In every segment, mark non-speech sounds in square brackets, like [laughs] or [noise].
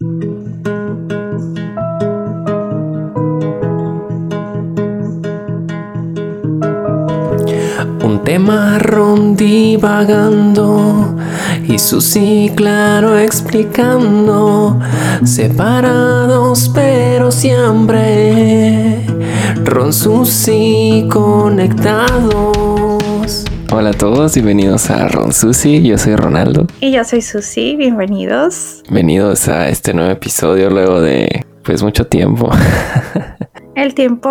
Un tema divagando y Susi claro explicando, separados pero siempre, Ron Susi conectados. Hola a todos y bienvenidos a Ron Susi, yo soy Ronaldo. Y yo soy Susi, bienvenidos. Bienvenidos a este nuevo episodio luego de pues mucho tiempo. [laughs] El tiempo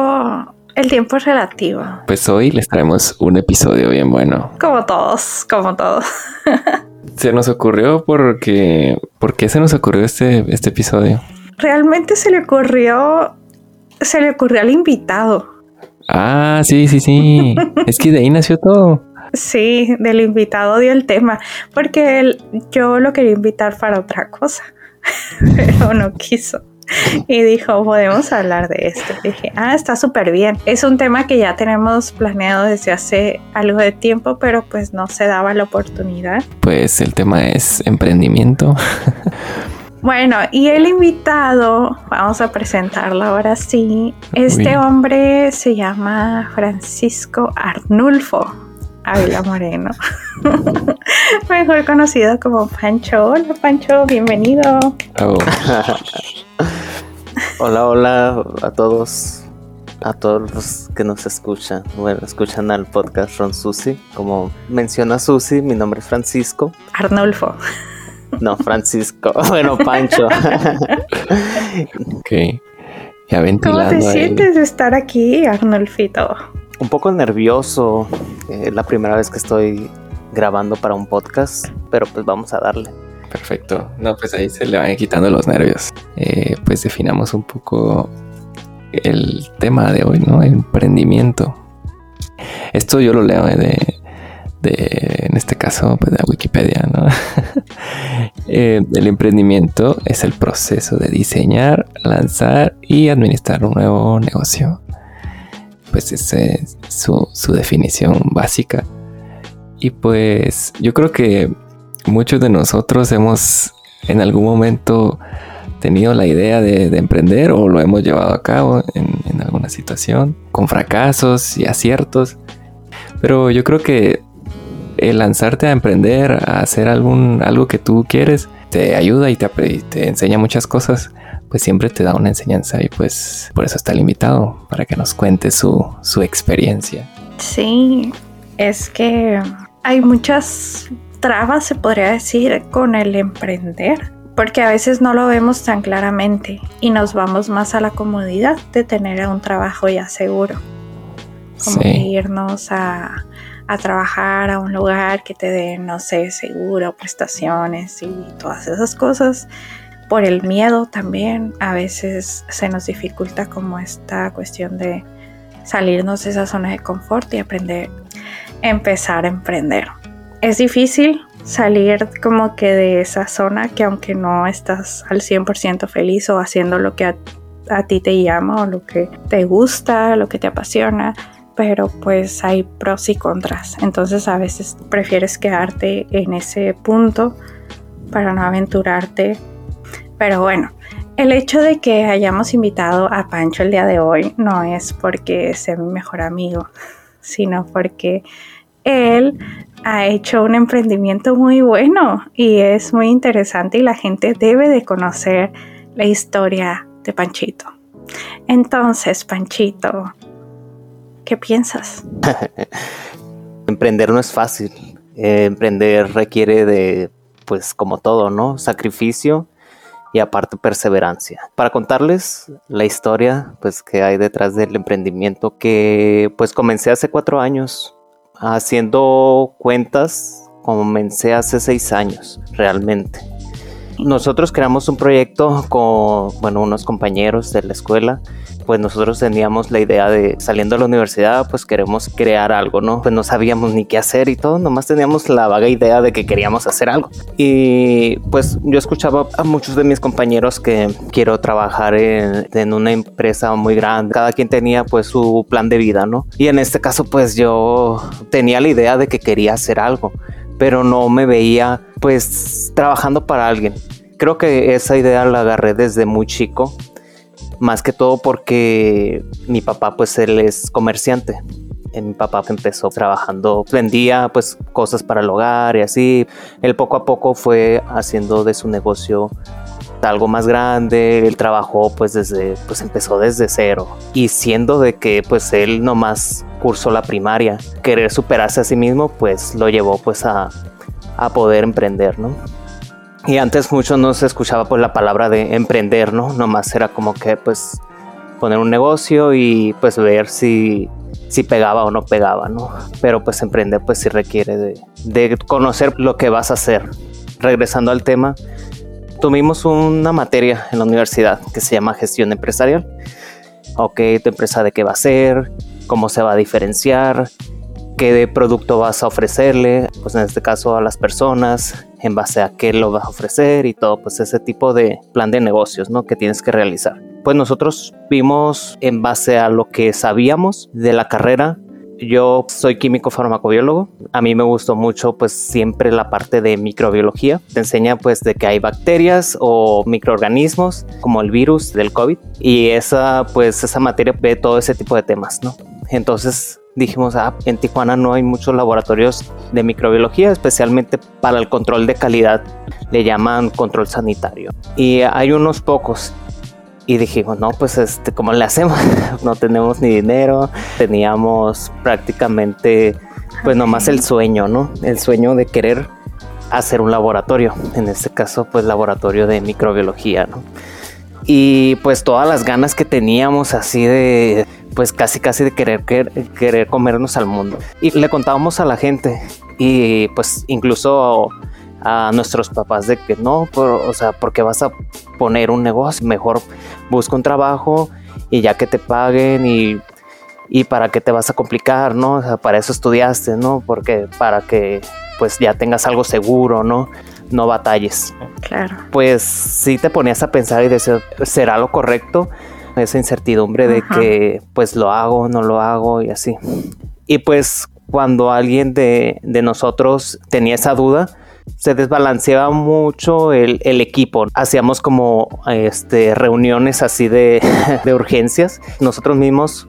el tiempo es relativo. Pues hoy les traemos un episodio bien bueno. Como todos, como todos. [laughs] se nos ocurrió porque... ¿Por qué se nos ocurrió este, este episodio? Realmente se le ocurrió... Se le ocurrió al invitado. Ah, sí, sí, sí. [laughs] es que de ahí nació todo. Sí, del invitado dio el tema, porque él, yo lo quería invitar para otra cosa, [laughs] pero no quiso. Y dijo, podemos hablar de esto. dije, ah, está súper bien. Es un tema que ya tenemos planeado desde hace algo de tiempo, pero pues no se daba la oportunidad. Pues el tema es emprendimiento. [laughs] Bueno, y el invitado, vamos a presentarlo ahora sí. Este hombre se llama Francisco Arnulfo. Ávila Moreno, [laughs] mejor conocido como Pancho. Hola Pancho, bienvenido. [laughs] hola, hola a todos, a todos los que nos escuchan. Bueno, escuchan al podcast Ron Susi. Como menciona Susi, mi nombre es Francisco. Arnulfo. No, Francisco. [laughs] Bueno, Pancho. ok. Ya ventilando. ¿Cómo te sientes de estar aquí, Arnulfito? Un poco nervioso. Eh, la primera vez que estoy grabando para un podcast, pero pues vamos a darle. Perfecto. No, pues ahí se le van quitando los nervios. Eh, pues definamos un poco el tema de hoy, ¿no? emprendimiento. Esto yo lo leo de, de en este caso, pues de Wikipedia, ¿no? [laughs] Eh, el emprendimiento es el proceso de diseñar, lanzar y administrar un nuevo negocio pues es su, definición básica. Y pues yo creo que muchos de nosotros hemos en algún momento tenido la idea de, emprender o lo hemos llevado a cabo en, alguna situación, con fracasos y aciertos. Pero yo creo que el lanzarte a emprender, a hacer algún, algo que tú quieres, te ayuda y te, te enseña muchas cosas pues siempre te da una enseñanza y pues por eso está limitado, para que nos cuente su, su experiencia. Sí, es que hay muchas trabas, se podría decir, con el emprender, porque a veces no lo vemos tan claramente y nos vamos más a la comodidad de tener un trabajo ya seguro, como irnos a, a trabajar a un lugar que te dé, no sé, seguro, prestaciones y todas esas cosas por el miedo también a veces se nos dificulta como esta cuestión de salirnos de esa zona de confort y aprender, empezar a emprender. Es difícil salir como que de esa zona que aunque no estás al 100% feliz o haciendo lo que a, a ti te llama o lo que te gusta, lo que te apasiona, pero pues hay pros y contras. Entonces a veces prefieres quedarte en ese punto para no aventurarte pero bueno, el hecho de que hayamos invitado a Pancho el día de hoy no es porque sea mi mejor amigo, [laughs] sino porque él ha hecho un emprendimiento muy bueno y es muy interesante y la gente debe de conocer la historia de Panchito. Entonces, Panchito, ¿qué piensas? [laughs] emprender no es fácil. Eh, emprender requiere de, pues como todo, ¿no? Sacrificio y aparte perseverancia. Para contarles la historia pues que hay detrás del emprendimiento que pues comencé hace cuatro años haciendo cuentas comencé hace seis años realmente nosotros creamos un proyecto con, bueno, unos compañeros de la escuela. Pues nosotros teníamos la idea de saliendo de la universidad, pues queremos crear algo, ¿no? Pues no sabíamos ni qué hacer y todo, nomás teníamos la vaga idea de que queríamos hacer algo. Y pues yo escuchaba a muchos de mis compañeros que quiero trabajar en, en una empresa muy grande. Cada quien tenía pues su plan de vida, ¿no? Y en este caso pues yo tenía la idea de que quería hacer algo pero no me veía pues trabajando para alguien. Creo que esa idea la agarré desde muy chico, más que todo porque mi papá pues él es comerciante. Eh, mi papá empezó trabajando, vendía pues cosas para el hogar y así. Él poco a poco fue haciendo de su negocio algo más grande, él trabajó pues desde, pues empezó desde cero y siendo de que pues él nomás cursó la primaria, querer superarse a sí mismo pues lo llevó pues a, a poder emprender, ¿no? Y antes mucho no se escuchaba pues la palabra de emprender, ¿no? Nomás era como que pues poner un negocio y pues ver si, si pegaba o no pegaba, ¿no? Pero pues emprender pues sí requiere de, de conocer lo que vas a hacer. Regresando al tema, tuvimos una materia en la universidad que se llama gestión empresarial. Ok, tu empresa de qué va a ser, cómo se va a diferenciar, qué producto vas a ofrecerle, pues en este caso a las personas, en base a qué lo vas a ofrecer y todo, pues ese tipo de plan de negocios, ¿no? Que tienes que realizar. Pues nosotros vimos en base a lo que sabíamos de la carrera yo soy químico farmacobiólogo. A mí me gustó mucho pues siempre la parte de microbiología. Te enseña pues de que hay bacterias o microorganismos como el virus del COVID y esa pues esa materia ve todo ese tipo de temas, ¿no? Entonces dijimos, ah, en Tijuana no hay muchos laboratorios de microbiología, especialmente para el control de calidad, le llaman control sanitario. Y hay unos pocos. Y dijimos, no, pues este, ¿cómo le hacemos? [laughs] no tenemos ni dinero, teníamos prácticamente, pues nomás el sueño, ¿no? El sueño de querer hacer un laboratorio, en este caso, pues laboratorio de microbiología, ¿no? Y pues todas las ganas que teníamos así de, pues casi casi de querer, querer, querer comernos al mundo. Y le contábamos a la gente y pues incluso a nuestros papás de que no, o sea, porque vas a poner un negocio, mejor busca un trabajo y ya que te paguen y, y para qué te vas a complicar, ¿no? O sea, para eso estudiaste, ¿no? Porque para que pues ya tengas algo seguro, ¿no? No batalles. Claro. Pues sí te ponías a pensar y decir, ¿será lo correcto? Esa incertidumbre de que pues lo hago, no lo hago y así. Y pues cuando alguien de, de nosotros tenía esa duda, se desbalanceaba mucho el, equipo. Hacíamos como este, reuniones así [laughs] de, urgencias. Nosotros mismos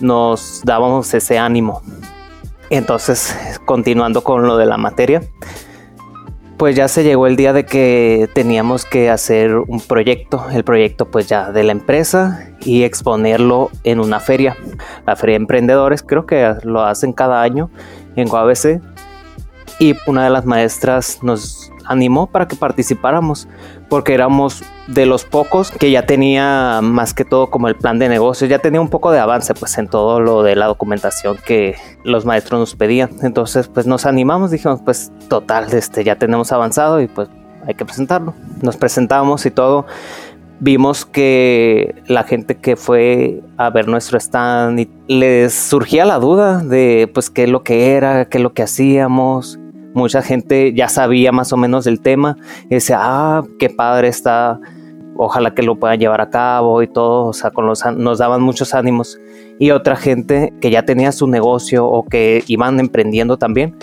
nos dábamos ese ánimo. Entonces, continuando con lo de la materia, pues ya se llegó el día de que teníamos que hacer un proyecto, el proyecto pues ya de la empresa y exponerlo en una feria, la feria de emprendedores, creo que lo hacen cada año en UABC y una de las maestras nos animó para que participáramos porque éramos de los pocos que ya tenía más que todo como el plan de negocio, ya tenía un poco de avance pues en todo lo de la documentación que los maestros nos pedían. Entonces pues nos animamos, dijimos pues total, este ya tenemos avanzado y pues hay que presentarlo. Nos presentamos y todo. Vimos que la gente que fue a ver nuestro stand y les surgía la duda de pues qué es lo que era, qué es lo que hacíamos mucha gente ya sabía más o menos del tema y decía, ah, qué padre está, ojalá que lo puedan llevar a cabo y todo, o sea, con los, nos daban muchos ánimos. Y otra gente que ya tenía su negocio o que iban emprendiendo también,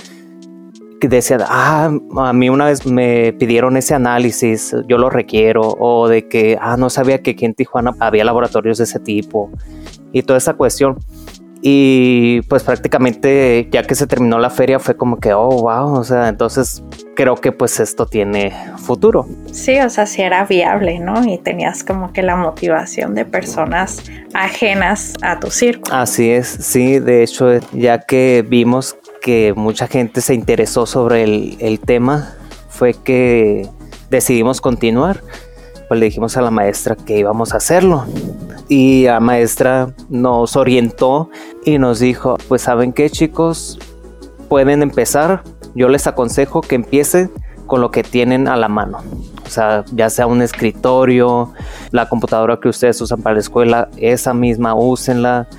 que decía, ah, a mí una vez me pidieron ese análisis, yo lo requiero, o de que, ah, no sabía que aquí en Tijuana había laboratorios de ese tipo, y toda esa cuestión. Y pues prácticamente ya que se terminó la feria fue como que, oh, wow, o sea, entonces creo que pues esto tiene futuro. Sí, o sea, sí era viable, ¿no? Y tenías como que la motivación de personas ajenas a tu círculo. Así es, sí, de hecho, ya que vimos que mucha gente se interesó sobre el, el tema, fue que decidimos continuar. Pues le dijimos a la maestra que íbamos a hacerlo y la maestra nos orientó y nos dijo, pues saben qué chicos, pueden empezar, yo les aconsejo que empiecen con lo que tienen a la mano. O sea, ya sea un escritorio, la computadora que ustedes usan para la escuela, esa misma úsenla.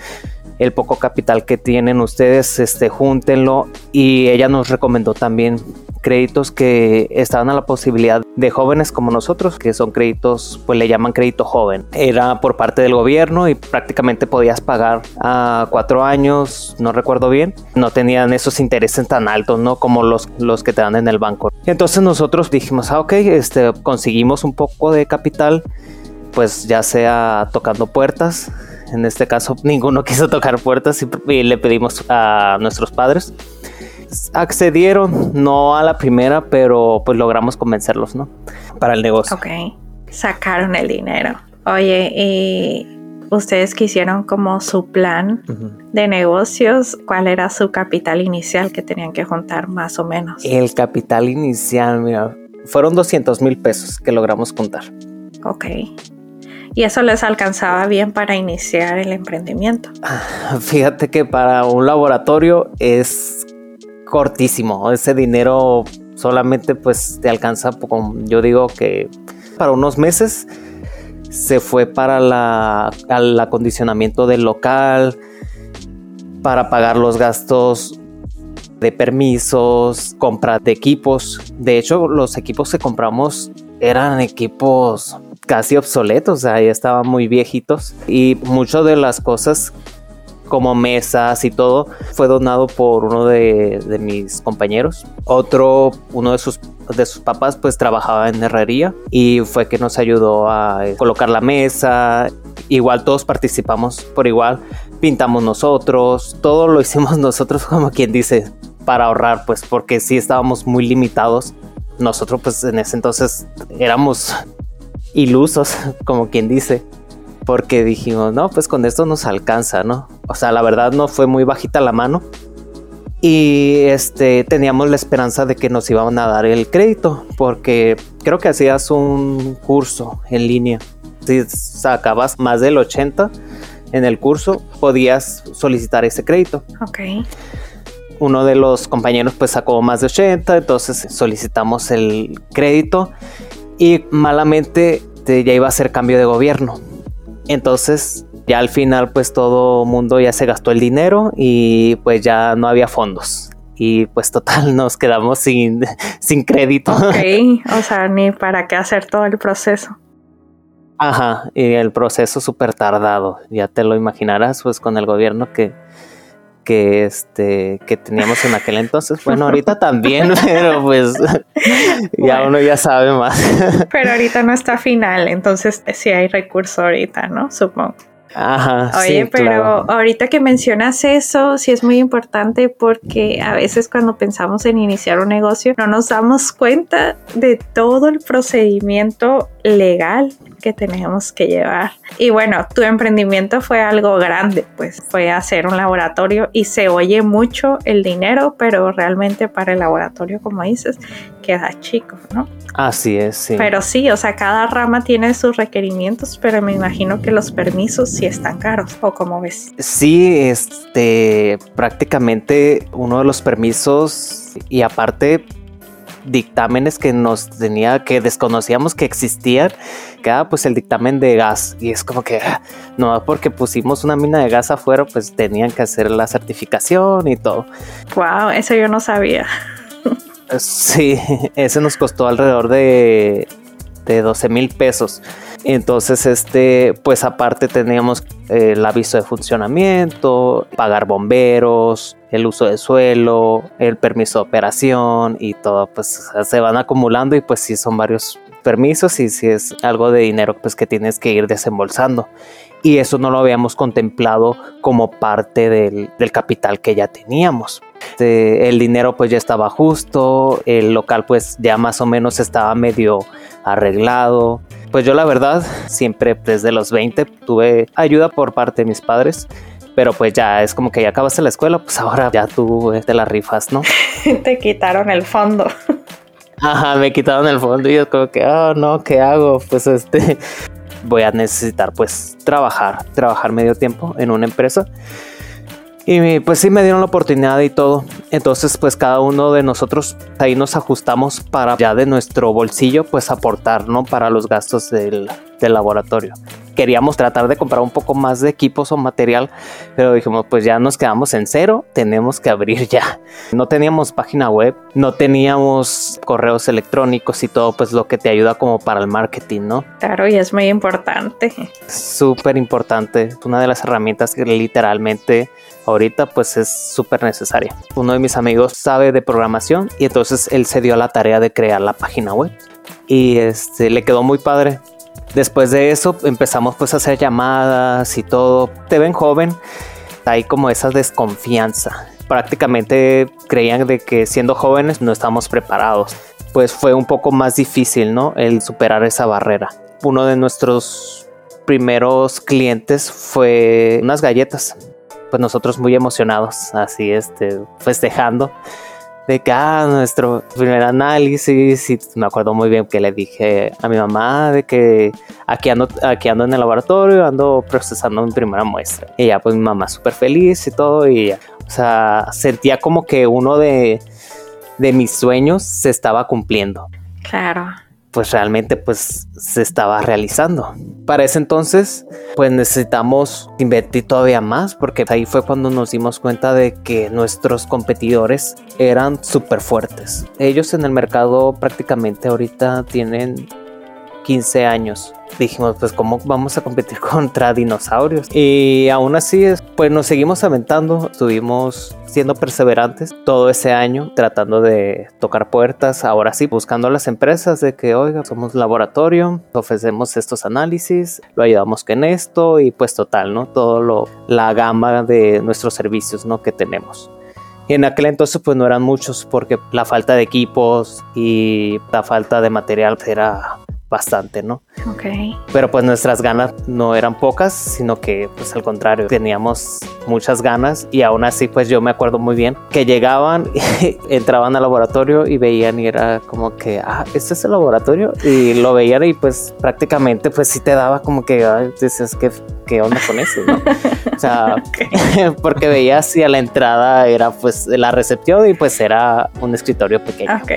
El poco capital que tienen ustedes, este, júntenlo. Y ella nos recomendó también créditos que estaban a la posibilidad de jóvenes como nosotros, que son créditos, pues le llaman crédito joven. Era por parte del gobierno y prácticamente podías pagar a cuatro años, no recuerdo bien. No tenían esos intereses tan altos, ¿no? Como los, los que te dan en el banco. Entonces nosotros dijimos, ah, ok, este, conseguimos un poco de capital, pues ya sea tocando puertas. En este caso, [laughs] ninguno quiso tocar puertas y le pedimos a nuestros padres accedieron, no a la primera, pero pues logramos convencerlos, ¿no? Para el negocio. Ok, sacaron el dinero. Oye, y ustedes quisieron como su plan de negocios, ¿cuál era su capital inicial que tenían que juntar más o menos? El capital inicial, mira, fueron 200 mil pesos que logramos juntar. Ok. ¿Y eso les alcanzaba bien para iniciar el emprendimiento? Fíjate que para un laboratorio es cortísimo. Ese dinero solamente pues te alcanza, yo digo que para unos meses se fue para la, el acondicionamiento del local, para pagar los gastos de permisos, compra de equipos. De hecho, los equipos que compramos eran equipos casi obsoletos, ya estaban muy viejitos y muchas de las cosas como mesas y todo, fue donado por uno de, mis compañeros. Otro, uno de sus, de sus papás, pues trabajaba en herrería y fue que nos ayudó a eh, colocar la mesa. Igual todos participamos por igual, pintamos nosotros, todo lo [laughs] hicimos nosotros, como quien dice, para ahorrar, pues porque sí estábamos muy limitados. Nosotros, pues en ese entonces éramos ilusos, [laughs] como quien dice porque dijimos, no, pues con esto nos alcanza, ¿no? O sea, la verdad no fue muy bajita la mano. Y este teníamos la esperanza de que nos iban a dar el crédito, porque creo que hacías un curso en línea. Si sacabas más del 80 en el curso, podías solicitar ese crédito. Ok. Uno de los compañeros pues sacó más de 80, entonces solicitamos el crédito y malamente ya iba a ser cambio de gobierno. Entonces, ya al final, pues todo mundo ya se gastó el dinero y pues ya no había fondos. Y pues total, [laughs] nos quedamos sin, [laughs] sin crédito. Ok, [laughs] o sea, ni para qué hacer todo el proceso. Ajá, y el proceso súper tardado. Ya te lo imaginarás, pues con el gobierno que, que este que teníamos en aquel entonces. Bueno, ahorita también, [laughs] pero pues ya uno ya sabe más. pero ahorita no está final, entonces sí hay recurso ahorita, ¿no? Supongo. Ajá. Oye, pero ahorita que mencionas eso, sí es muy importante porque a veces cuando pensamos en iniciar un negocio no nos damos cuenta de todo el procedimiento legal que tenemos que llevar. Y bueno, tu emprendimiento fue algo grande, pues fue hacer un laboratorio y se oye mucho el dinero, pero realmente para el laboratorio, como dices, queda chico, ¿no? Así es, sí. Pero sí, o sea, cada rama tiene sus requerimientos, pero me imagino que los permisos sí están caros, ¿o cómo ves? Sí, este, prácticamente uno de los permisos y aparte dictámenes que nos tenía, que desconocíamos que existían, que pues el dictamen de gas. Y es como que, ah, no, porque pusimos una mina de gas afuera, pues tenían que hacer la certificación y todo. Wow, eso yo no sabía. Sí, [laughs] ese nos costó alrededor de, de 12 mil pesos. Entonces, este, pues aparte teníamos eh, el aviso de funcionamiento, pagar bomberos, el uso de suelo, el permiso de operación y todo, pues se van acumulando y pues sí son varios permisos y si es algo de dinero pues que tienes que ir desembolsando y eso no lo habíamos contemplado como parte del, capital que ya teníamos. Este, el dinero pues ya estaba justo, el local pues ya más o menos estaba medio arreglado. Pues yo la verdad siempre desde los 20 tuve ayuda por parte de mis padres pero pues ya es como que ya acabaste la escuela, pues ahora ya tú te la rifas, ¿no? [laughs] te quitaron el fondo. Ajá, me quitaron el fondo y yo como que, oh no, ¿qué hago? Pues este, [laughs] voy a necesitar pues trabajar, trabajar medio tiempo en una empresa. Y pues sí me dieron la oportunidad y todo. Entonces pues cada uno de nosotros ahí nos ajustamos para ya de nuestro bolsillo pues aportar, ¿no? Para los gastos del, del laboratorio queríamos tratar de comprar un poco más de equipos o material, pero dijimos, pues ya nos quedamos en cero, tenemos que abrir [laughs] ya. No teníamos página web, no teníamos correos electrónicos y todo, pues lo que te ayuda como para el marketing, ¿no? Claro, y es muy importante. Súper importante, una de las herramientas que literalmente ahorita pues es súper necesaria. Uno de mis amigos sabe de programación y entonces él se dio a la tarea de crear la página web y este le quedó muy padre Después de eso empezamos pues a hacer llamadas y todo. Te ven joven, hay como esa desconfianza. Prácticamente creían de que siendo jóvenes no estamos preparados. Pues fue un poco más difícil, ¿no? El superar esa barrera. Uno de nuestros primeros clientes fue unas galletas. Pues nosotros muy emocionados, así este, festejando de que ah, nuestro primer análisis y me acuerdo muy bien que le dije a mi mamá de que aquí ando, aquí ando en el laboratorio, ando procesando mi primera muestra. Y ya pues mi mamá súper feliz y todo y o sea, sentía como que uno de, de mis sueños se estaba cumpliendo. Claro pues realmente pues se estaba realizando. Para ese entonces pues necesitamos invertir todavía más porque ahí fue cuando nos dimos cuenta de que nuestros competidores eran súper fuertes. Ellos en el mercado prácticamente ahorita tienen 15 años. Dijimos, pues, ¿cómo vamos a competir [laughs] contra dinosaurios? Y aún así, pues nos seguimos aventando, estuvimos siendo perseverantes todo ese año, tratando de tocar puertas, ahora sí, buscando a las empresas de que, oiga, somos laboratorio, ofrecemos estos análisis, lo ayudamos con esto y pues total, ¿no? Todo lo, la gama de nuestros servicios, ¿no? Que tenemos. Y en aquel entonces pues no eran muchos porque la falta de equipos y la falta de material era bastante, ¿no? Ok. Pero pues nuestras ganas no eran pocas, sino que pues al contrario, teníamos muchas ganas y aún así pues yo me acuerdo muy bien que llegaban, [laughs] entraban al laboratorio y veían y era como que, ah, este es el laboratorio y lo veían y pues prácticamente pues sí te daba como que, dices, ¿qué, qué onda con eso? ¿no? o sea, [laughs] [laughs] porque veías y a la entrada era pues la recepción y pues era un escritorio pequeño. Ok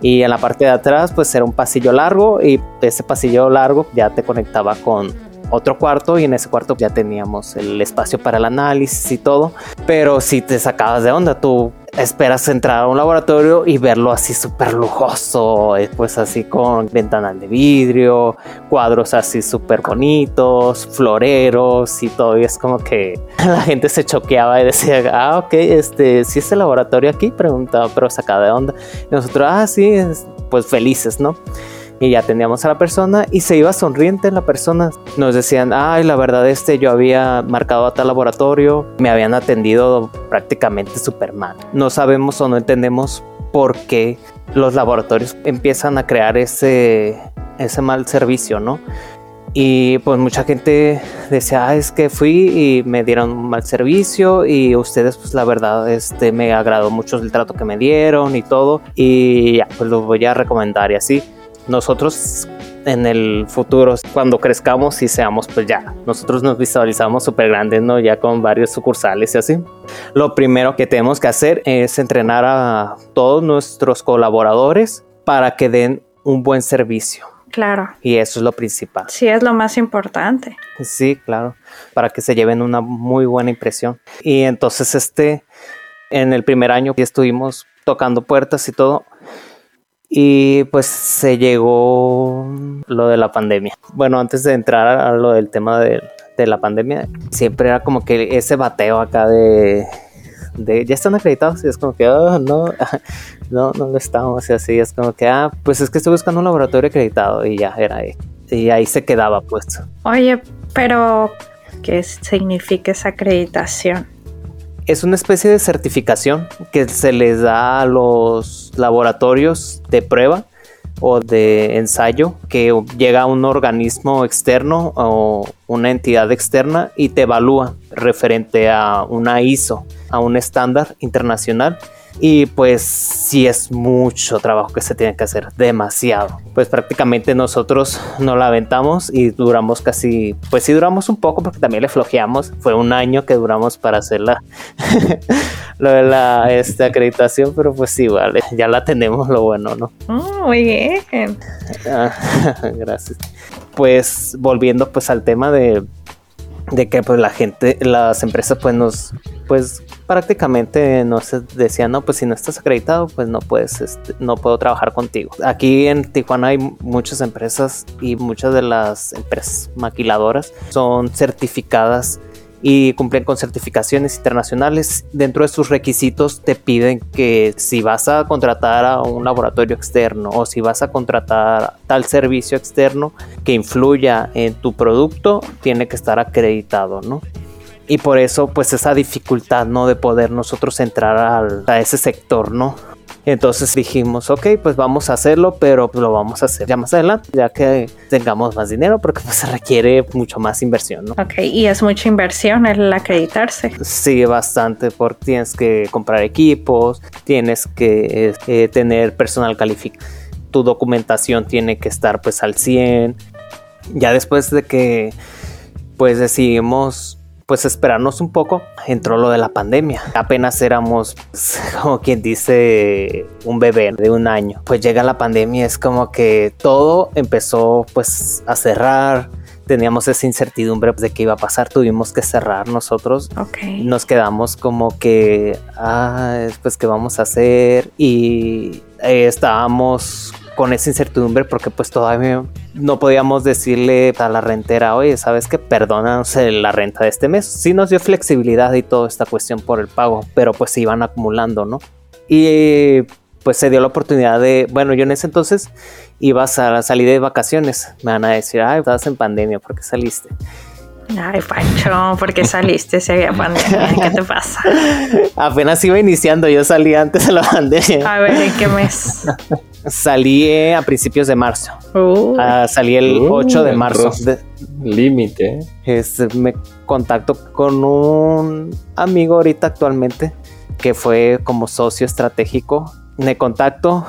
y en la parte de atrás pues era un pasillo largo y ese pasillo largo ya te conectaba con otro cuarto y en ese cuarto ya teníamos el espacio para el análisis y todo. Pero si te sacabas de onda, tú esperas entrar a un laboratorio y verlo así súper lujoso, eh, pues así con ventanal de vidrio, cuadros así súper bonitos, floreros y todo. Y es como que [laughs] la gente se choqueaba y decía, ah, ok, este, si es el laboratorio aquí, preguntaba, pero sacada de onda. Y nosotros, ah, sí, pues felices, ¿no? Y ya teníamos a la persona y se iba sonriente la persona. Nos decían, ay, la verdad este yo había marcado a tal laboratorio, me habían atendido prácticamente súper mal. No sabemos o no entendemos por qué los laboratorios empiezan a crear ese, ese mal servicio, ¿no? Y pues mucha gente decía, ah, es que fui y me dieron un mal servicio y ustedes pues la verdad este me agradó mucho el trato que me dieron y todo y ya pues lo voy a recomendar y así nosotros en el futuro, cuando crezcamos y seamos, pues ya, nosotros nos visualizamos súper grandes, ¿no? Ya con varios sucursales y así. Lo primero que tenemos que hacer es entrenar a todos nuestros colaboradores para que den un buen servicio. Claro. Y eso es lo principal. Sí, es lo más importante. Sí, claro, para que se lleven una muy buena impresión. Y entonces, este, en el primer año que estuvimos tocando puertas y todo, y pues se llegó lo de la pandemia. Bueno, antes de entrar a lo del tema de, la pandemia, siempre era como que ese bateo acá de, de ya están acreditados y es como que, oh, no, [laughs] no, no lo estamos y así, es como que, ah, pues es que estoy buscando un laboratorio acreditado y ya era ahí. Y ahí se quedaba puesto. Oye, pero ¿qué significa esa acreditación? Es una especie de certificación que se les da a los laboratorios de prueba o de ensayo que llega a un organismo externo o una entidad externa y te evalúa referente a una ISO, a un estándar internacional y pues sí es mucho trabajo que se tiene que hacer, demasiado. Pues prácticamente nosotros no la aventamos y duramos casi, pues sí duramos un poco porque también le flojeamos. Fue un año que duramos para hacer la, [laughs] lo de la este, acreditación, pero pues sí, vale, ya la tenemos, lo bueno, ¿no? Mm, muy bien. Ah, [laughs] gracias. pues volviendo pues al tema de, de que pues la gente, las empresas pues nos, pues prácticamente nos decían, no, pues si no estás acreditado, pues no puedes, este, no puedo trabajar contigo. Aquí en Tijuana hay muchas empresas y muchas de las empresas maquiladoras son certificadas y cumplen con certificaciones internacionales. Dentro de sus requisitos te piden que si vas a contratar a un laboratorio externo o si vas a contratar tal servicio externo que influya en tu producto, tiene que estar acreditado, ¿no? Y por eso, pues esa dificultad, ¿no? De poder nosotros entrar a ese sector, ¿no? Entonces dijimos, ok, pues vamos a hacerlo, pero lo vamos a hacer ya más adelante, ya que tengamos más dinero, porque pues [laughs] se requiere mucho más inversión, ¿no? Ok, y es mucha inversión el acreditarse. Sí, bastante, porque tienes que comprar equipos, tienes que eh, tener personal calificado, tu documentación tiene que estar pues al 100. Ya después de que pues decidimos pues esperarnos un poco, entró lo de la pandemia. Apenas éramos, pues, [laughs] como quien dice, un bebé de un año. Pues llega la pandemia, es como que todo empezó pues a cerrar. Teníamos esa incertidumbre de qué iba a pasar, tuvimos que cerrar nosotros. Okay. Nos quedamos como que, ah, pues qué vamos a hacer y eh, estábamos con esa incertidumbre porque pues todavía no podíamos decirle a la rentera, oye, ¿sabes qué? Perdónanos la renta de este mes. Sí nos dio flexibilidad y toda esta cuestión por el pago, pero pues se iban acumulando, ¿no? Y pues se dio la oportunidad de, bueno, yo en ese entonces iba a salir de vacaciones. Me van a decir, ay, estabas en pandemia, ¿por qué saliste? Ay, Pancho, ¿por qué saliste si había pandemia? ¿Qué te pasa? [laughs] Apenas iba iniciando, yo salí antes de la [laughs] pandemia. A ver, ¿en qué mes? Salí eh, a principios de marzo. Uh, Ah, salí el Uh, 8 de marzo. Límite. este, me contacto con un amigo ahorita actualmente que fue como socio estratégico. Me contacto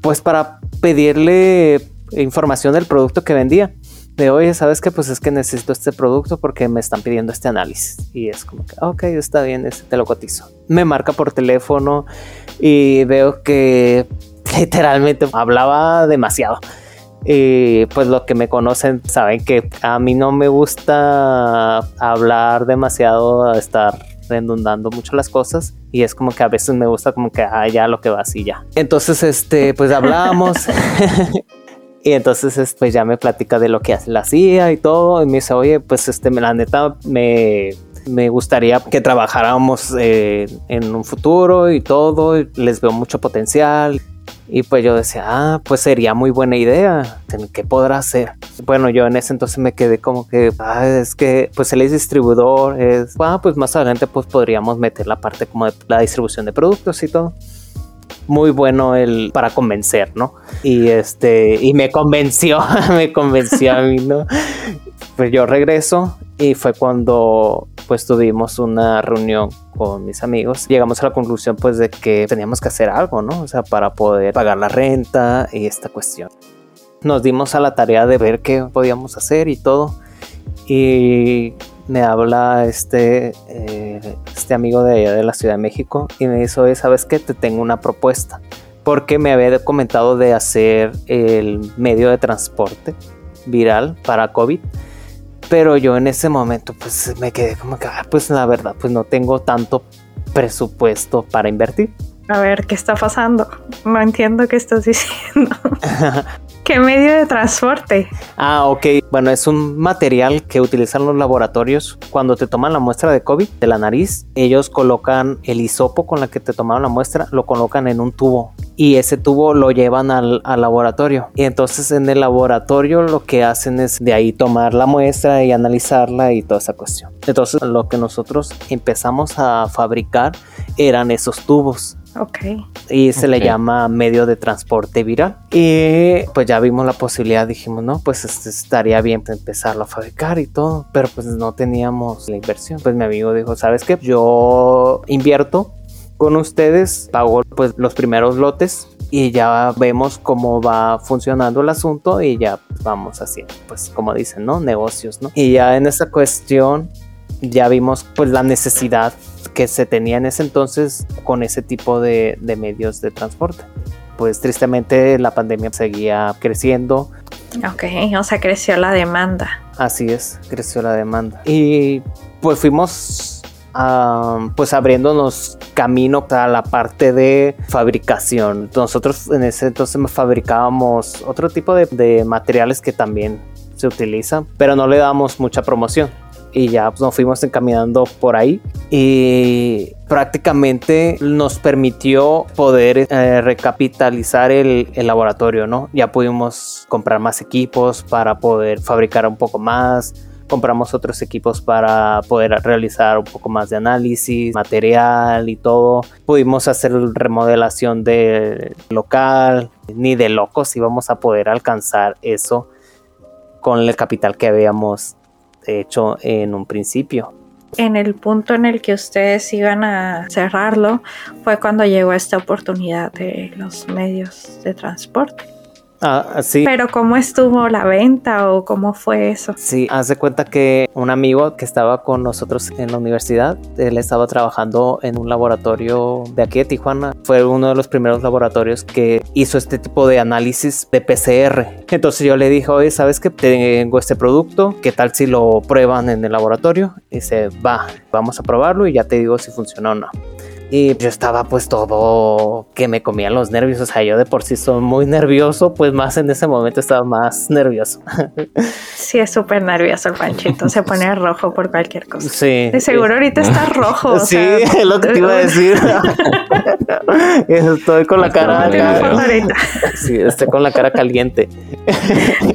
pues para pedirle información del producto que vendía. De oye, ¿sabes qué? Pues es que necesito este producto porque me están pidiendo este análisis. Y es como que, ok, está bien, este te lo cotizo. Me marca por teléfono y veo que [laughs] literalmente hablaba demasiado. Y pues los que me conocen saben que a mí no me gusta hablar demasiado, estar redundando mucho las cosas y es como que a veces me gusta como que ah, ya lo que va así ya. Entonces este pues hablábamos [laughs] y entonces este, pues ya me platica de lo que él hacía y todo y me dice oye pues este la neta me me gustaría que trabajáramos eh, en un futuro y todo, les veo mucho potencial. Y pues yo decía, ah, pues sería muy buena idea. ¿Qué podrá hacer? Bueno, yo en ese entonces me quedé como que, ah, es que, pues él es distribuidor, es, ah, pues más adelante pues podríamos meter la parte como de la distribución de productos y todo. Muy bueno el para convencer, ¿no? Y este, y me convenció, [laughs] me convenció a mí, ¿no? Pues yo regreso y fue cuando pues tuvimos una reunión con mis amigos. Llegamos a la conclusión pues de que teníamos que hacer algo, ¿no? O sea, para poder pagar la renta y esta cuestión. Nos dimos a la tarea de ver qué podíamos hacer y todo. Y me habla este, eh, este amigo de allá de la Ciudad de México y me dice, oye, ¿sabes qué? Te tengo una propuesta. Porque me había comentado de hacer el medio de transporte viral para COVID pero yo en ese momento pues me quedé como que, ah, pues la verdad, pues no tengo tanto presupuesto para invertir. a ver, ¿qué está pasando? No entiendo qué estás diciendo. [laughs] ¿Qué medio de transporte? Ah, ok. Bueno, es un material que utilizan los laboratorios cuando te toman la muestra de COVID de la nariz. Ellos colocan el hisopo con la que te tomaron la muestra, lo colocan en un tubo y ese tubo lo llevan al, al laboratorio. Y entonces en el laboratorio lo que hacen es de ahí tomar la muestra y analizarla y toda esa cuestión. Entonces lo que nosotros empezamos a fabricar eran esos tubos Ok. y se le llama medio de transporte viral. Y pues ya vimos la posibilidad, dijimos, no, pues este, estaría bien empezarlo a fabricar y todo, pero pues no teníamos la inversión. Pues mi amigo dijo, ¿sabes qué? Yo invierto con ustedes, pago pues los primeros lotes y ya vemos cómo va funcionando el asunto y ya vamos haciendo, pues como dicen, ¿no? Negocios, ¿no? Y ya en esa cuestión ya vimos pues la necesidad que se tenía en ese entonces con ese tipo de, de medios de transporte. Pues tristemente la pandemia seguía creciendo, Ok, o sea, creció la demanda. Así es, creció la demanda. Y pues fuimos ah, pues abriéndonos camino a la parte de fabricación. Nosotros en ese entonces fabricábamos otro tipo de, de materiales que también se utilizan, pero no le damos mucha promoción y ya pues, nos fuimos encaminando por ahí y prácticamente nos permitió poder eh, recapitalizar el, laboratorio, ¿no? Ya pudimos comprar más equipos para poder fabricar un poco más, compramos otros equipos para poder realizar un poco más de análisis, material y todo. Pudimos hacer remodelación del local, ni de locos íbamos a poder alcanzar eso con el capital que habíamos hecho en un principio. En el punto en el que ustedes iban a cerrarlo fue cuando llegó esta oportunidad de los medios de transporte. Ah, sí. Pero ¿cómo estuvo la venta o cómo fue eso? Sí, haz de cuenta que un amigo que estaba con nosotros en la universidad, él estaba trabajando en un laboratorio de aquí de Tijuana. Fue uno de los primeros laboratorios que hizo este tipo de análisis de PCR. Entonces yo le dije, oye, ¿sabes que tengo este producto? ¿Qué tal si lo prueban en el laboratorio? Y dice, va, vamos a probarlo y ya te digo si funciona o no. Y yo estaba pues todo que me comían los nervios. O sea, yo de por sí soy muy nervioso, pues más en ese momento estaba más nervioso. [laughs] Sí, es súper nervioso el Panchito. Se pone rojo por cualquier cosa. Sí. De seguro ahorita está [laughs] rojo. sí, es lo que te iba a decir. [laughs] estoy con la cara. sí, estoy con la cara caliente.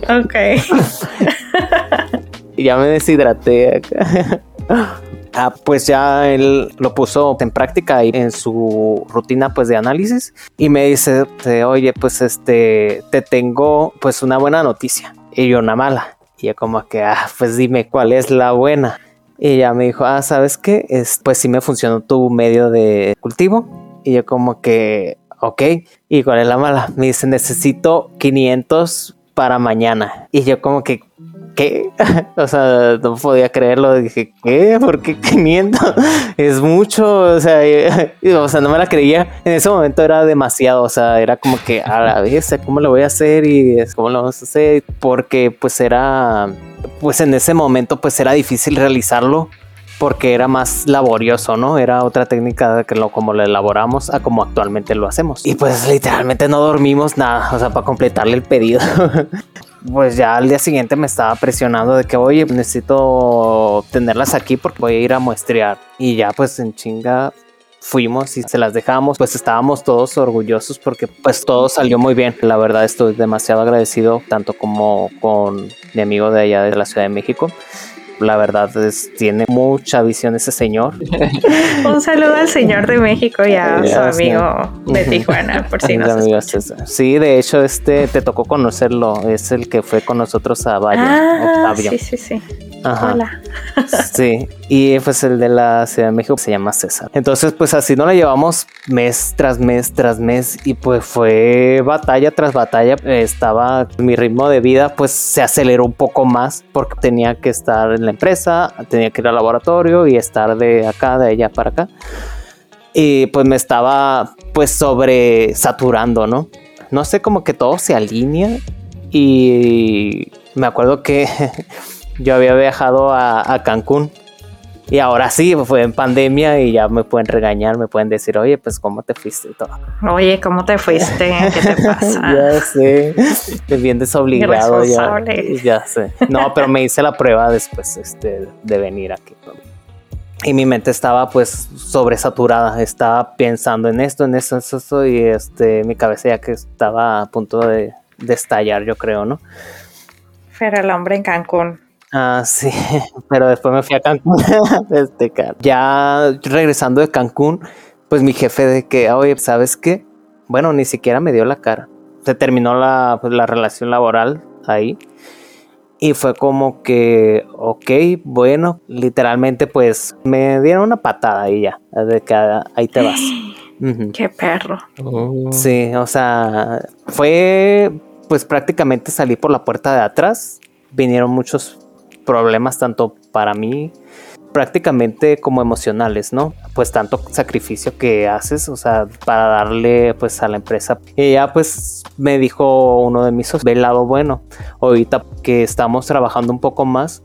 ok. ya me deshidraté acá. Ah, pues ya él lo puso en práctica y en su rutina pues de análisis y me dice, oye, pues este, te tengo pues una buena noticia y yo una mala. Y yo como que, ah, pues dime cuál es la buena. Y ella me dijo, ah, ¿sabes qué? Es, pues sí me funcionó tu medio de cultivo. Y yo como que, ok. ¿Y cuál es la mala? Me dice, necesito 500 para mañana. Y yo como que, ¿qué? [laughs] o sea, no podía creerlo. Dije, ¿qué? ¿Por qué [laughs] 500? es mucho. O sea, [laughs] o sea, no me la creía. En ese momento era demasiado. O sea, era como que a la vez, ¿cómo lo voy a hacer? Y cómo lo vamos a hacer. Porque pues era, pues en ese momento pues era difícil realizarlo porque era más laborioso, ¿no? Era otra técnica que lo como lo elaboramos a como actualmente lo hacemos. Y pues literalmente no dormimos nada, o sea, para completarle el pedido. Pues ya al día siguiente me estaba presionando de que, oye, necesito tenerlas aquí porque voy a ir a muestrear. Y ya pues en chinga fuimos y se las dejamos, pues estábamos todos orgullosos porque pues todo salió muy bien. La verdad estoy demasiado agradecido tanto como con mi amigo de allá de la Ciudad de México la verdad es, tiene mucha visión ese señor. [laughs] Un saludo al señor de México y a su amigo de Tijuana, por si [laughs] no Sí, de hecho, este te tocó conocerlo, es el que fue con nosotros a Valle, ah, Octavio. Sí, sí, sí. Hola. [laughs] Sí, y pues el de la Ciudad de México se llama César. Entonces, pues así nos la llevamos mes tras mes tras mes y pues fue batalla tras batalla. Estaba mi ritmo de vida, pues se aceleró un poco más porque tenía que estar en la empresa, tenía que ir al laboratorio y estar de acá, de allá para acá. Y pues me estaba pues sobre saturando, ¿no? No sé, como que todo se alinea y me acuerdo que [laughs] yo había viajado a, Cancún y ahora sí, fue en pandemia y ya me pueden regañar, me pueden decir, oye, pues cómo te fuiste y todo. Oye, ¿cómo te fuiste? ¿Qué te [laughs] pasa? ya sé, bien desobligado. Ya, ya sé. No, pero me hice la prueba después este, de venir aquí. Y mi mente estaba pues sobresaturada, estaba pensando en esto, en esto, en esto, y este, mi cabeza ya que estaba a punto de, de estallar, yo creo, ¿no? Pero el hombre en Cancún Ah, sí, [laughs] pero después me fui a Cancún. [laughs] este, ya regresando de Cancún, pues mi jefe de que, oye, ¿sabes qué? Bueno, ni siquiera me dio la cara. Se terminó la, pues, la relación laboral ahí. Y fue como que, ok, bueno, literalmente pues me dieron una patada y ya, de que ahí te vas. [gasps] Qué perro. Oh. Sí, o sea, fue pues prácticamente salir por la puerta de atrás. Vinieron muchos problemas tanto para mí prácticamente como emocionales, ¿no? Pues tanto sacrificio que haces, o sea, para darle pues a la empresa. Y ya pues me dijo uno de mis socios, ve el lado bueno, ahorita que estamos trabajando un poco más,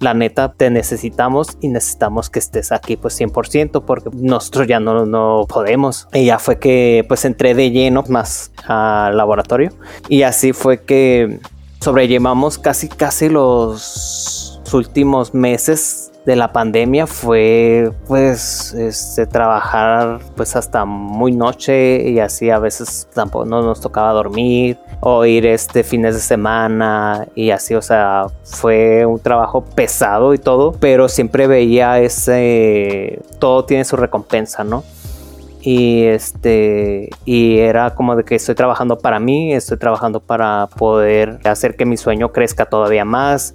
la neta te necesitamos y necesitamos que estés aquí pues 100% porque nosotros ya no, no podemos. Y ya fue que pues entré de lleno más al laboratorio y así fue que sobrellevamos casi casi los últimos meses de la pandemia fue pues este, trabajar pues hasta muy noche y así a veces tampoco no nos tocaba dormir o ir este fines de semana y así o sea fue un trabajo pesado y todo pero siempre veía ese todo tiene su recompensa no y este y era como de que estoy trabajando para mí estoy trabajando para poder hacer que mi sueño crezca todavía más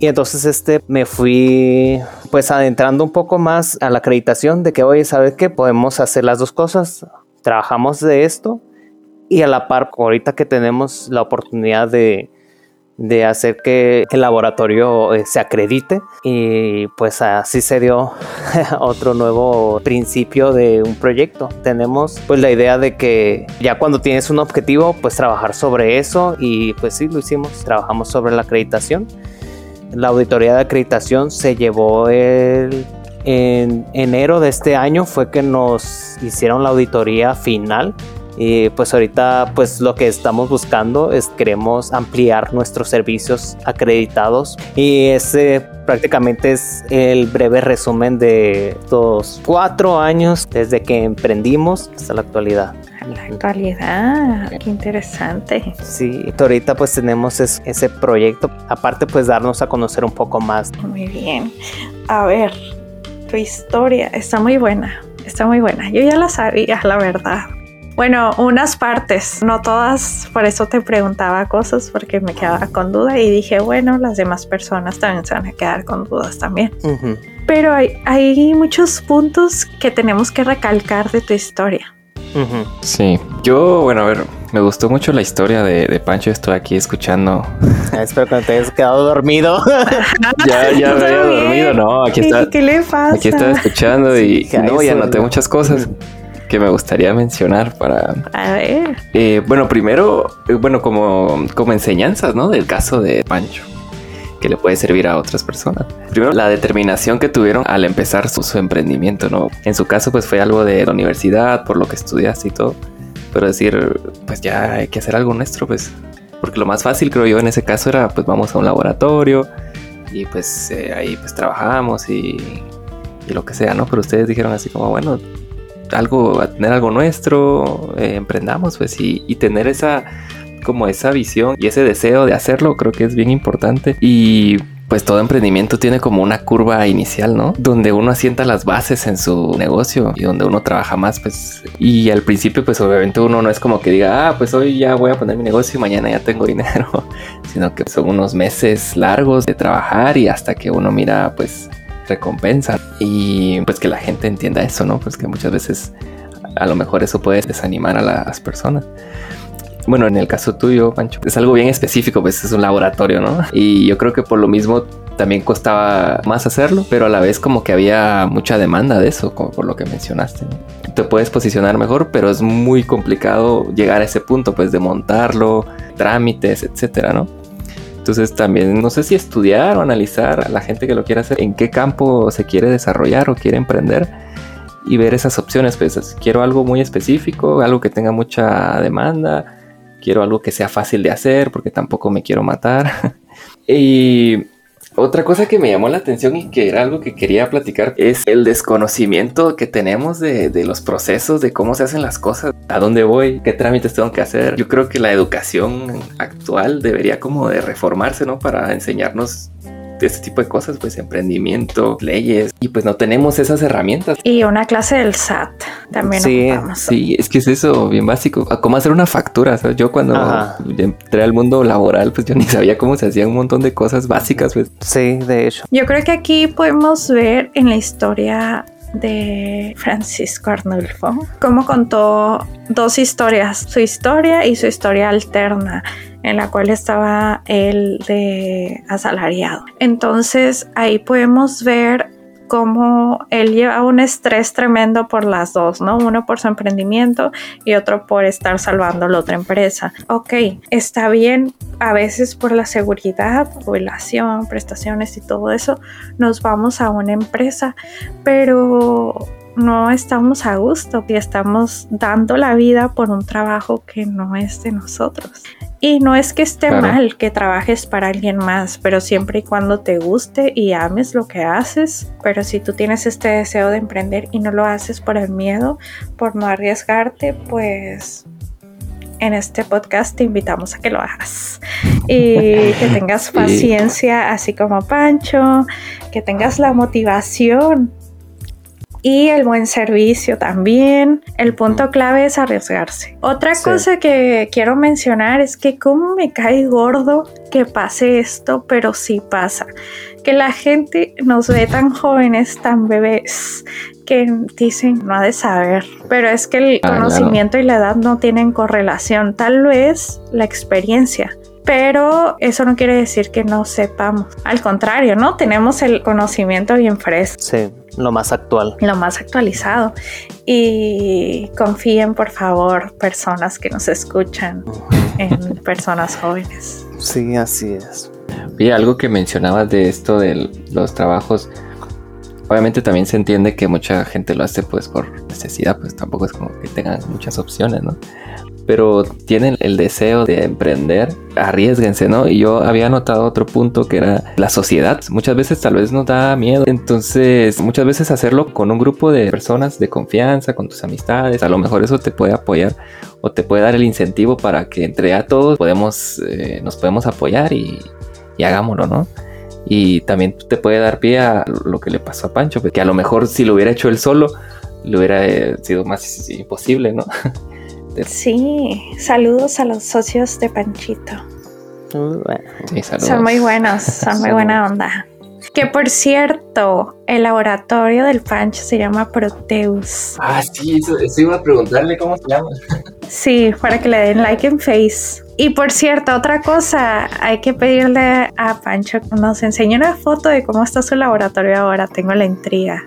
y entonces este me fui pues adentrando un poco más a la acreditación de que, oye, ¿sabes qué? Podemos hacer las dos cosas. Trabajamos de esto y a la par, ahorita que tenemos la oportunidad de, de hacer que el laboratorio eh, se acredite y pues así se dio [laughs] otro nuevo principio de un proyecto. Tenemos pues la idea de que ya cuando tienes un objetivo pues trabajar sobre eso y pues sí lo hicimos, trabajamos sobre la acreditación la auditoría de acreditación se llevó el, en enero de este año fue que nos hicieron la auditoría final y pues ahorita pues lo que estamos buscando es queremos ampliar nuestros servicios acreditados y ese prácticamente es el breve resumen de estos cuatro años desde que emprendimos hasta la actualidad. La actualidad, qué interesante. Sí, ahorita pues tenemos ese proyecto, aparte pues darnos a conocer un poco más. Muy bien. A ver, tu historia está muy buena, está muy buena. Yo ya la sabía, la verdad. Bueno, unas partes, no todas, por eso te preguntaba cosas, porque me quedaba con duda y dije, bueno, las demás personas también se van a quedar con dudas también. Pero hay, hay muchos puntos que tenemos que recalcar de tu historia. Sí, yo, bueno, a ver, me gustó mucho la historia de, Pancho. Estoy aquí escuchando. [laughs] Ah, espero que no te hayas quedado dormido. [laughs] ya, ya me había dormido, no. Aquí está. ¿Qué le pasa? Aquí estaba escuchando y no, ya anoté muchas cosas que me gustaría mencionar para... A ver. Eh, bueno, primero, eh, bueno, como, como enseñanzas, ¿no? Del caso de Pancho que le puede servir a otras personas. Primero, la determinación que tuvieron al empezar su, emprendimiento, ¿no? En su caso, pues fue algo de la universidad, por lo que estudiaste y todo. Pero decir, pues ya hay que hacer algo nuestro, pues. Porque lo más fácil, creo yo, en ese caso era, pues vamos a un laboratorio y pues eh, ahí pues trabajamos y, y, lo que sea, ¿no? Pero ustedes dijeron así como, bueno, algo, tener algo nuestro, eh, emprendamos, pues, y, y tener esa como esa visión y ese deseo de hacerlo creo que es bien importante y pues todo emprendimiento tiene como una curva inicial, ¿no? Donde uno asienta las bases en su negocio y donde uno trabaja más, pues, y al principio, pues obviamente uno no es como que diga, ah, pues hoy ya voy a poner mi negocio y mañana ya tengo [laughs] dinero, sino que son unos meses largos de trabajar y hasta que uno mira, pues, recompensa y pues que la gente entienda eso, ¿no? Pues que muchas veces a lo mejor eso puede desanimar a las personas. Bueno, en el caso tuyo, Pancho, es algo bien específico, pues es un laboratorio, ¿no? Y yo creo que por lo mismo también costaba más hacerlo, pero a la vez como que había mucha demanda de eso, como por lo que mencionaste. Te puedes posicionar mejor, pero es muy complicado llegar a ese punto, pues de montarlo, trámites, etcétera, ¿no? Entonces también no sé si estudiar o analizar a la gente que lo quiere hacer, en qué campo se quiere desarrollar o quiere emprender y ver esas opciones. Pues quiero algo muy específico, algo que tenga mucha demanda, quiero algo que sea fácil de hacer porque tampoco me quiero matar. [laughs] y otra cosa que me llamó la atención y que era algo que quería platicar es el desconocimiento que tenemos de, de, los procesos, de cómo se hacen las cosas, a dónde voy, qué trámites tengo que hacer. Yo creo que la educación actual debería como de reformarse, ¿no? Para enseñarnos de este tipo de cosas, pues emprendimiento, leyes, y pues no tenemos esas herramientas. Y una clase del SAT también. Sí, sí, es que es eso, bien básico. Cómo hacer una factura. Yo cuando entré al mundo laboral, pues yo ni sabía cómo se hacían un montón de cosas básicas. Pues. Sí, de hecho. Yo creo que aquí podemos ver en la historia de Francisco Arnulfo, cómo contó dos historias, su historia y su historia alterna en la cual estaba él de asalariado. Entonces ahí podemos ver cómo él lleva un estrés tremendo por las dos, ¿no? Uno por su emprendimiento y otro por estar salvando la otra empresa. Ok, está bien, a veces por la seguridad, jubilación, prestaciones y todo eso, nos vamos a una empresa, pero no estamos a gusto y estamos dando la vida por un trabajo que no es de nosotros. Y no es que esté mal que trabajes para alguien más, pero siempre y cuando te guste y ames lo que haces. Pero si tú tienes este deseo de emprender y no lo haces por el miedo, por no arriesgarte, pues en este podcast te invitamos a que lo hagas. Y [laughs] que tengas paciencia, así como Pancho, que tengas la motivación y el buen servicio también. El punto clave es arriesgarse. Otra cosa que quiero mencionar es que como me cae gordo que pase esto, pero sí pasa. Que la gente nos ve tan jóvenes, tan bebés, que dicen no ha de saber, pero es que el ah, conocimiento y la edad no tienen correlación, tal vez la experiencia pero eso no quiere decir que no sepamos. Al contrario, ¿no? Tenemos el conocimiento bien fresco. Sí, lo más actual. Lo más actualizado. Y confíen, por favor, personas que nos escuchan en personas jóvenes. Sí, así es. Y algo que mencionabas de esto de los trabajos, obviamente también se entiende que mucha gente lo hace pues por necesidad, pues tampoco es como que tengan muchas opciones, ¿no? Pero tienen el deseo de emprender, arriesguense, ¿no? Y yo había notado otro punto que era la sociedad. Muchas veces tal vez nos da miedo, entonces muchas veces hacerlo con un grupo de personas de confianza, con tus amistades, a lo mejor eso te puede apoyar o te puede dar el incentivo para que entre a todos podemos, eh, nos podemos apoyar y, hagámoslo, ¿no? Y también te puede dar pie a lo que le pasó a Pancho, que a lo mejor si lo hubiera hecho él solo, le hubiera eh, sido más imposible, ¿no? [laughs] Sí, saludos a los socios de Panchito. son muy buenos, son muy buena onda. Que por cierto, el laboratorio del Pancho se llama Proteus. Ah, sí, eso, iba a preguntarle cómo se llama. Sí, para que le den like en Face. Y por cierto, otra cosa, hay que pedirle a Pancho que nos enseñe una foto de cómo está su laboratorio ahora. Tengo la intriga.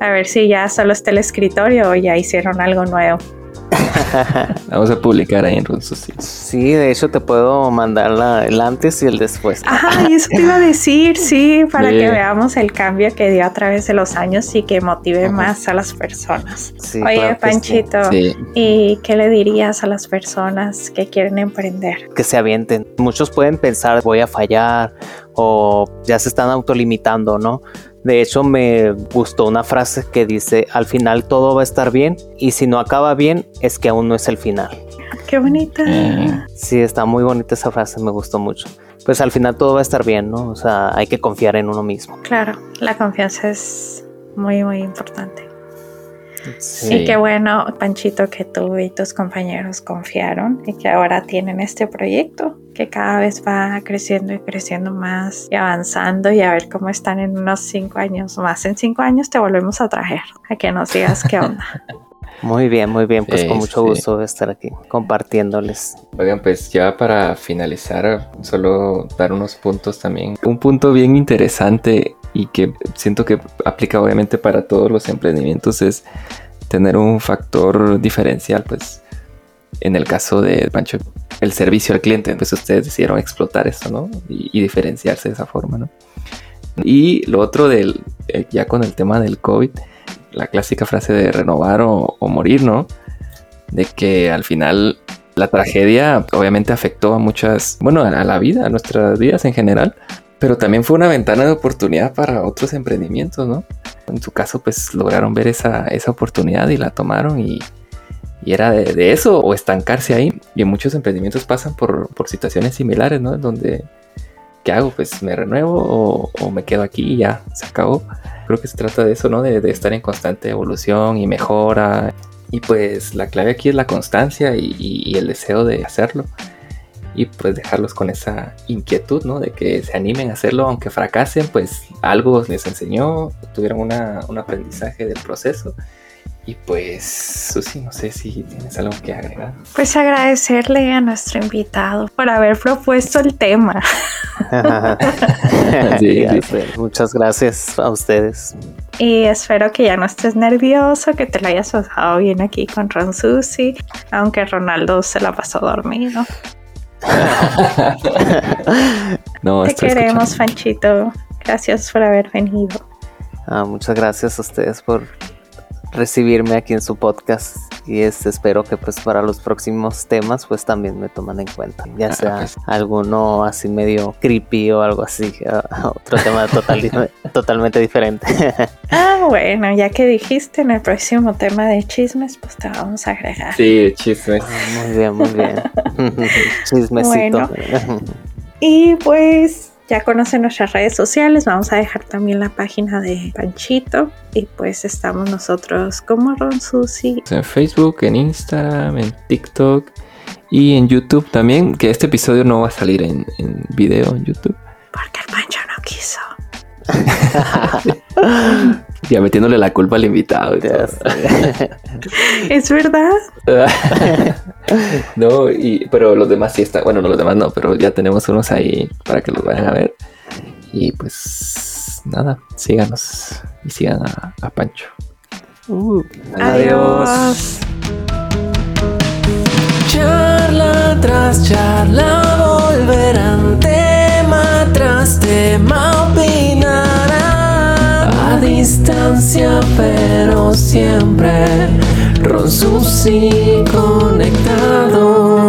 A ver si ya solo está el escritorio o ya hicieron algo nuevo. [laughs] Vamos a publicar ahí en Runsus. Sí, de hecho te puedo mandar el antes y el después. Ajá, y eso te iba a decir, sí, para que veamos el cambio que dio a través de los años y que motive más a las personas. Oye, Panchito, ¿y qué le dirías a las personas que quieren emprender? Que se avienten. Muchos pueden pensar, voy a fallar o ya se están autolimitando, ¿no? De hecho, me gustó una frase que dice, al final todo va a estar bien y si no acaba bien es que aún no es el final. Qué bonita. Mm. Sí, está muy bonita esa frase, me gustó mucho. Pues al final todo va a estar bien, ¿no? O sea, hay que confiar en uno mismo. Claro, la confianza es muy, muy importante. Sí. Y qué bueno, Panchito, que tú y tus compañeros confiaron y que ahora tienen este proyecto que cada vez va creciendo y creciendo más y avanzando y a ver cómo están en unos cinco años más. En cinco años te volvemos a traer a que nos digas qué onda. [laughs] Muy bien, muy bien, pues con mucho gusto de estar aquí compartiéndoles. Oigan, pues ya para finalizar, solo dar unos puntos también. Un punto bien interesante y que siento que aplica obviamente para todos los emprendimientos es tener un factor diferencial, pues en el caso de Pancho, el servicio al cliente, pues ustedes decidieron explotar eso, ¿no? Y, diferenciarse de esa forma, ¿no? Y lo otro del, eh, ya con el tema del COVID, la clásica frase de renovar o, o morir, ¿no? De que al final la tragedia obviamente afectó a muchas, bueno, a la vida, a nuestras vidas en general, pero también fue una ventana de oportunidad para otros emprendimientos, ¿no? En su caso, pues lograron ver esa, esa oportunidad y la tomaron y, y era de, eso o estancarse ahí. Y en muchos emprendimientos pasan por, por situaciones similares, ¿no? Donde, ¿qué hago? Pues me renuevo o, me quedo aquí y ya, se acabó. Creo que se trata de eso, ¿no? De, de, estar en constante evolución y mejora. Y pues la clave aquí es la constancia y, y el deseo de hacerlo y pues dejarlos con esa inquietud, ¿no? De que se animen a hacerlo, aunque fracasen, pues algo les enseñó, tuvieron una, un aprendizaje del proceso. Y pues, Susi, no sé si tienes algo que agregar. Pues agradecerle a nuestro invitado por haber propuesto el tema. [laughs] sí, Muchas gracias a ustedes. Y espero que ya no estés nervioso, que te lo hayas pasado bien aquí con Ron Susi, aunque Ronaldo se la pasó dormido. [laughs] no, te queremos, Fanchito. Gracias por haber venido. Ah, muchas gracias a ustedes por recibirme aquí en su podcast y este, espero que pues para los próximos temas pues también me toman en cuenta ya ah, sea pues. alguno así medio creepy o algo así [laughs] otro tema [laughs] totalmente diferente. [laughs] Ah bueno ya que dijiste en el próximo tema de chismes pues te vamos a agregar. Sí chismes. Ah, muy bien muy bien. Chismecito. Y pues ya conocen nuestras redes sociales, vamos a dejar también la página de Panchito y pues estamos nosotros como Ron Susi. En Facebook, en Instagram, en TikTok y en YouTube también, que este episodio no va a salir en, en video en YouTube. Porque el Pancho no quiso. [laughs] ya metiéndole la culpa al invitado. [laughs] es verdad. [laughs] no, y, pero los demás sí están. Bueno, no los demás no, pero ya tenemos unos ahí para que los vayan a ver. Y pues nada, síganos y sigan a, Pancho. Uh, adiós. Charla tras charla volverán tema tras tema opinarán a distancia, pero siempre Ron Susi conectados.